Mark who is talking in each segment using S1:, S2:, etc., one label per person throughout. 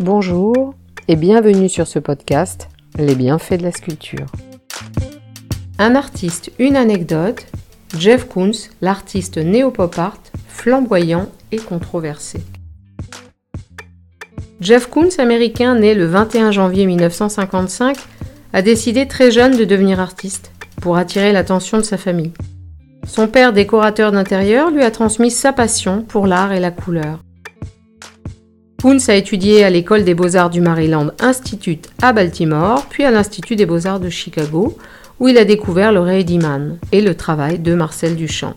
S1: Bonjour et bienvenue sur ce podcast Les bienfaits de la sculpture. Un artiste, une anecdote. Jeff Koons, l'artiste néo-pop art, flamboyant et controversé. Jeff Koons, américain né le 21 janvier 1955, a décidé très jeune de devenir artiste pour attirer l'attention de sa famille. Son père, décorateur d'intérieur, lui a transmis sa passion pour l'art et la couleur. Koons a étudié à l'école des beaux-arts du Maryland Institute à Baltimore, puis à l'Institut des beaux-arts de Chicago, où il a découvert le Rediman et le travail de Marcel Duchamp.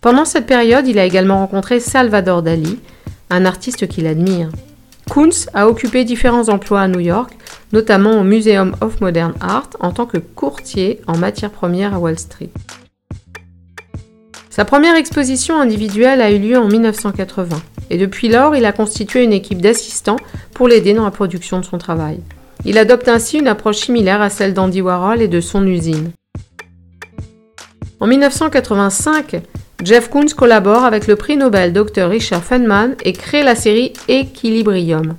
S1: Pendant cette période, il a également rencontré Salvador Dali, un artiste qu'il admire. Koons a occupé différents emplois à New York, notamment au Museum of Modern Art en tant que courtier en matières premières à Wall Street. Sa première exposition individuelle a eu lieu en 1980 et depuis lors il a constitué une équipe d'assistants pour l'aider dans la production de son travail. Il adopte ainsi une approche similaire à celle d'Andy Warhol et de son usine. En 1985, Jeff Koons collabore avec le prix Nobel Dr Richard Feynman et crée la série Equilibrium.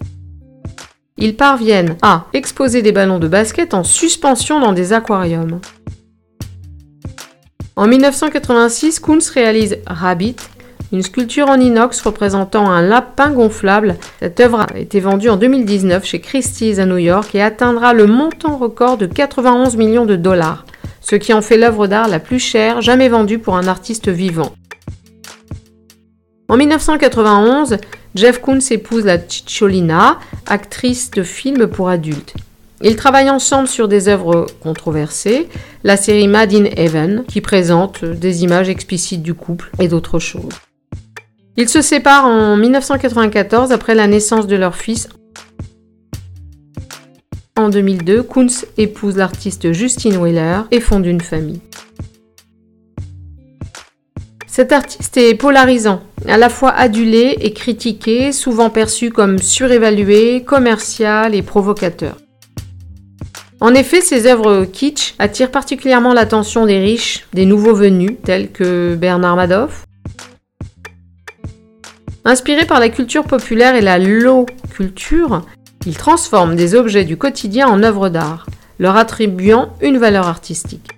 S1: Ils parviennent à exposer des ballons de basket en suspension dans des aquariums. En 1986, Koons réalise Rabbit, une sculpture en inox représentant un lapin gonflable. Cette œuvre a été vendue en 2019 chez Christie's à New York et atteindra le montant record de 91 millions de dollars, ce qui en fait l'œuvre d'art la plus chère jamais vendue pour un artiste vivant. En 1991, Jeff Koons épouse la Cicciolina, actrice de films pour adultes. Ils travaillent ensemble sur des œuvres controversées, la série Mad in Heaven, qui présente des images explicites du couple et d'autres choses. Ils se séparent en 1994 après la naissance de leur fils. En 2002, Kunz épouse l'artiste Justine Wheeler et fonde une famille. Cet artiste est polarisant, à la fois adulé et critiqué, souvent perçu comme surévalué, commercial et provocateur. En effet, ses œuvres kitsch attirent particulièrement l'attention des riches, des nouveaux venus, tels que Bernard Madoff, Inspiré par la culture populaire et la low culture, il transforme des objets du quotidien en œuvres d'art, leur attribuant une valeur artistique.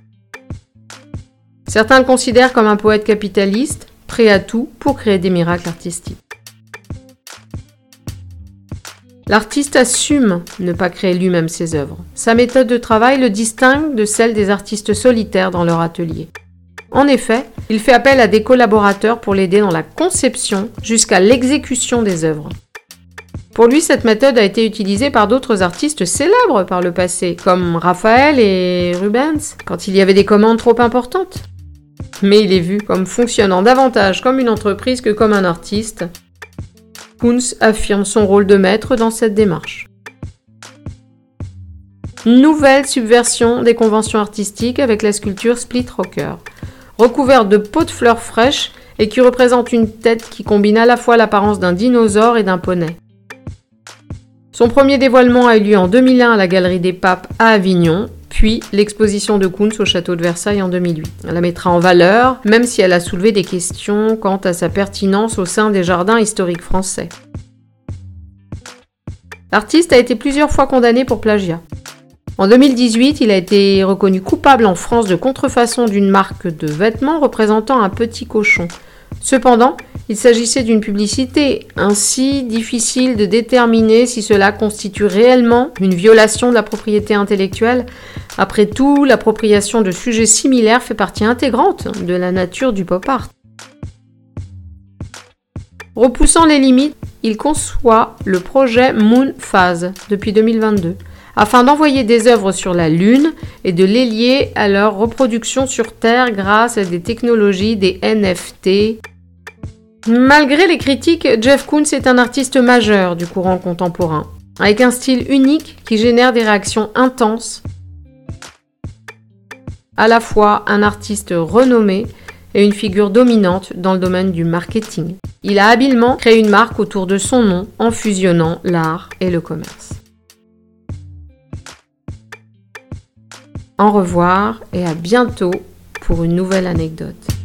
S1: Certains le considèrent comme un poète capitaliste, prêt à tout pour créer des miracles artistiques. L'artiste assume ne pas créer lui-même ses œuvres. Sa méthode de travail le distingue de celle des artistes solitaires dans leur atelier. En effet, il fait appel à des collaborateurs pour l'aider dans la conception jusqu'à l'exécution des œuvres. Pour lui, cette méthode a été utilisée par d'autres artistes célèbres par le passé, comme Raphaël et Rubens, quand il y avait des commandes trop importantes. Mais il est vu comme fonctionnant davantage comme une entreprise que comme un artiste. Kunz affirme son rôle de maître dans cette démarche. Nouvelle subversion des conventions artistiques avec la sculpture Split Rocker recouverte de pots de fleurs fraîches et qui représente une tête qui combine à la fois l'apparence d'un dinosaure et d'un poney. Son premier dévoilement a eu lieu en 2001 à la Galerie des Papes à Avignon, puis l'exposition de Kunz au château de Versailles en 2008. Elle la mettra en valeur, même si elle a soulevé des questions quant à sa pertinence au sein des jardins historiques français. L'artiste a été plusieurs fois condamné pour plagiat. En 2018, il a été reconnu coupable en France de contrefaçon d'une marque de vêtements représentant un petit cochon. Cependant, il s'agissait d'une publicité, ainsi difficile de déterminer si cela constitue réellement une violation de la propriété intellectuelle. Après tout, l'appropriation de sujets similaires fait partie intégrante de la nature du pop art. Repoussant les limites, il conçoit le projet Moon Phase depuis 2022 afin d'envoyer des œuvres sur la Lune et de les lier à leur reproduction sur Terre grâce à des technologies des NFT. Malgré les critiques, Jeff Koons est un artiste majeur du courant contemporain, avec un style unique qui génère des réactions intenses. À la fois un artiste renommé et une figure dominante dans le domaine du marketing. Il a habilement créé une marque autour de son nom en fusionnant l'art et le commerce. Au revoir et à bientôt pour une nouvelle anecdote.